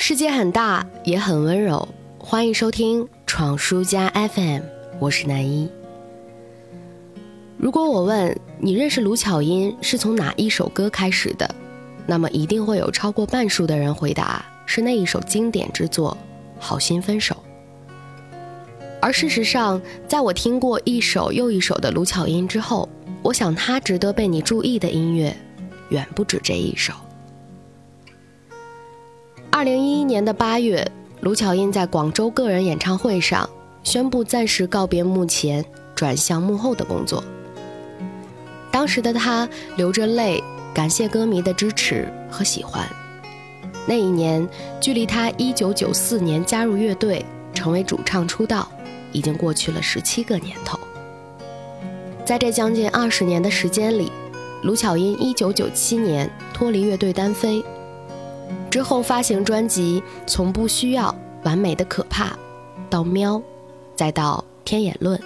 世界很大，也很温柔。欢迎收听《闯书家 FM》，我是南一。如果我问你认识卢巧音是从哪一首歌开始的，那么一定会有超过半数的人回答是那一首经典之作《好心分手》。而事实上，在我听过一首又一首的卢巧音之后，我想她值得被你注意的音乐，远不止这一首。二零一一年的八月，卢巧音在广州个人演唱会上宣布暂时告别幕前，转向幕后的工作。当时的她流着泪，感谢歌迷的支持和喜欢。那一年，距离她一九九四年加入乐队成为主唱出道，已经过去了十七个年头。在这将近二十年的时间里，卢巧音一九九七年脱离乐队单飞。之后发行专辑，从不需要完美的可怕，到喵，再到天眼论。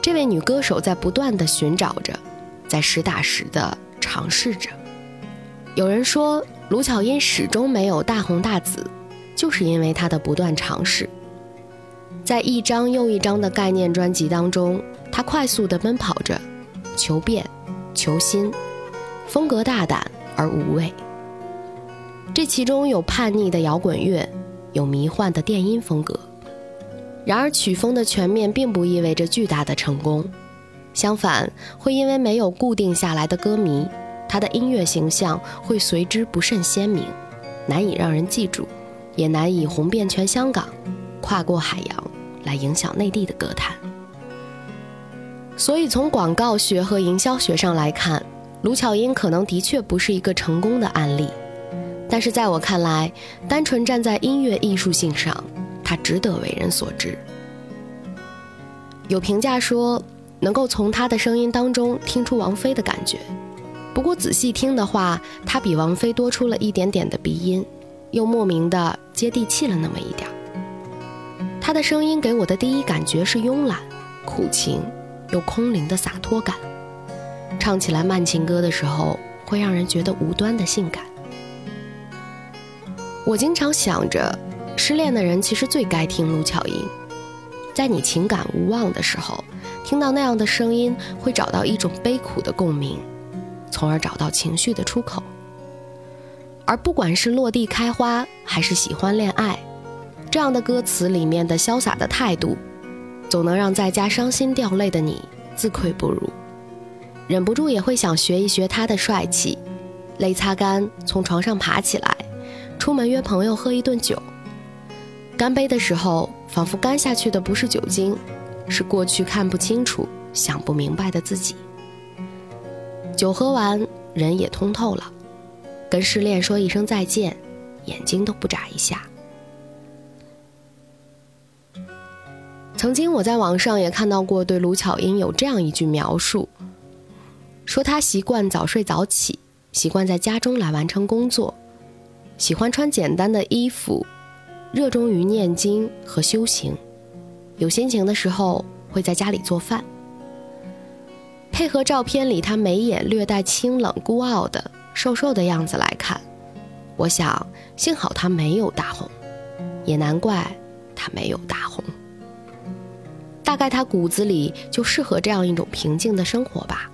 这位女歌手在不断的寻找着，在实打实的尝试着。有人说，卢巧音始终没有大红大紫，就是因为她的不断尝试。在一张又一张的概念专辑当中，她快速的奔跑着，求变，求新，风格大胆而无畏。这其中有叛逆的摇滚乐，有迷幻的电音风格。然而，曲风的全面并不意味着巨大的成功，相反，会因为没有固定下来的歌迷，他的音乐形象会随之不甚鲜明，难以让人记住，也难以红遍全香港，跨过海洋来影响内地的歌坛。所以，从广告学和营销学上来看，卢巧音可能的确不是一个成功的案例。但是在我看来，单纯站在音乐艺术性上，它值得为人所知。有评价说，能够从他的声音当中听出王菲的感觉。不过仔细听的话，他比王菲多出了一点点的鼻音，又莫名的接地气了那么一点。他的声音给我的第一感觉是慵懒、苦情又空灵的洒脱感，唱起来慢情歌的时候，会让人觉得无端的性感。我经常想着，失恋的人其实最该听卢巧音。在你情感无望的时候，听到那样的声音，会找到一种悲苦的共鸣，从而找到情绪的出口。而不管是落地开花，还是喜欢恋爱，这样的歌词里面的潇洒的态度，总能让在家伤心掉泪的你自愧不如，忍不住也会想学一学他的帅气，泪擦干，从床上爬起来。出门约朋友喝一顿酒，干杯的时候，仿佛干下去的不是酒精，是过去看不清楚、想不明白的自己。酒喝完，人也通透了，跟失恋说一声再见，眼睛都不眨一下。曾经我在网上也看到过对卢巧音有这样一句描述，说她习惯早睡早起，习惯在家中来完成工作。喜欢穿简单的衣服，热衷于念经和修行，有心情的时候会在家里做饭。配合照片里他眉眼略带清冷、孤傲的瘦瘦的样子来看，我想幸好他没有大红，也难怪他没有大红。大概他骨子里就适合这样一种平静的生活吧。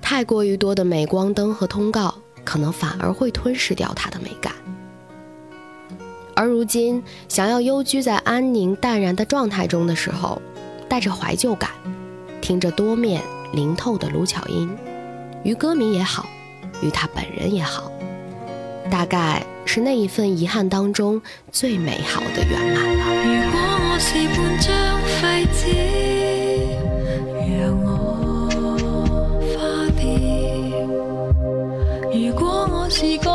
太过于多的镁光灯和通告，可能反而会吞噬掉他的美感。而如今，想要幽居在安宁淡然的状态中的时候，带着怀旧感，听着多面灵透的卢巧音，于歌迷也好，于他本人也好，大概是那一份遗憾当中最美好的圆满了。如果我是半张废纸，让我；如果我是个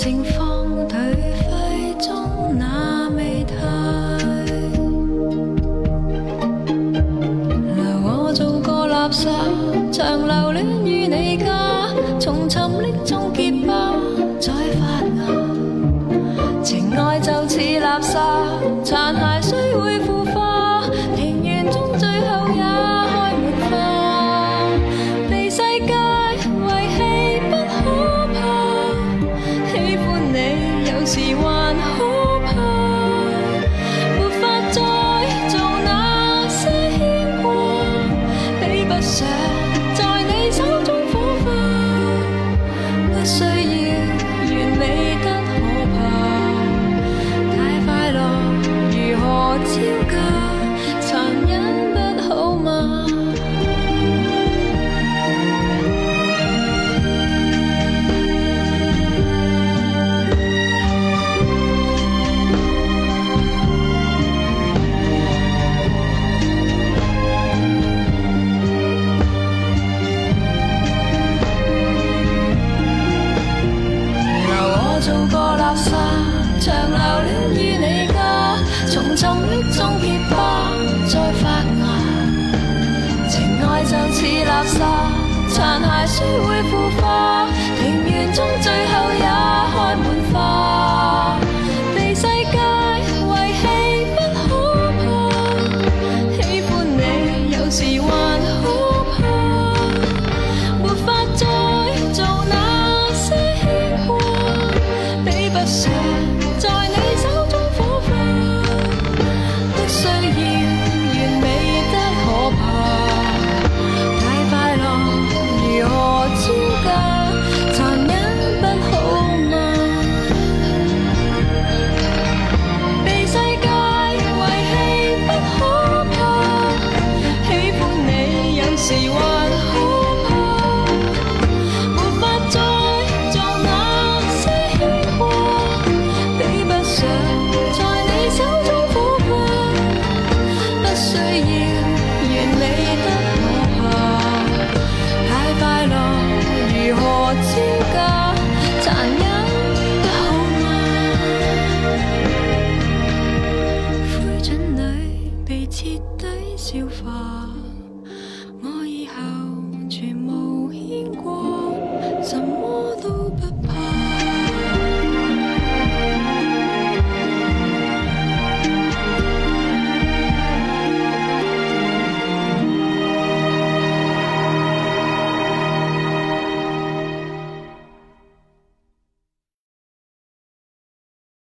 盛放颓废中那媚态，留我做个垃圾，长留恋于你家。沉溺中，结花再发芽。情爱就似垃圾，残骸虽会腐化，庭园中最后也。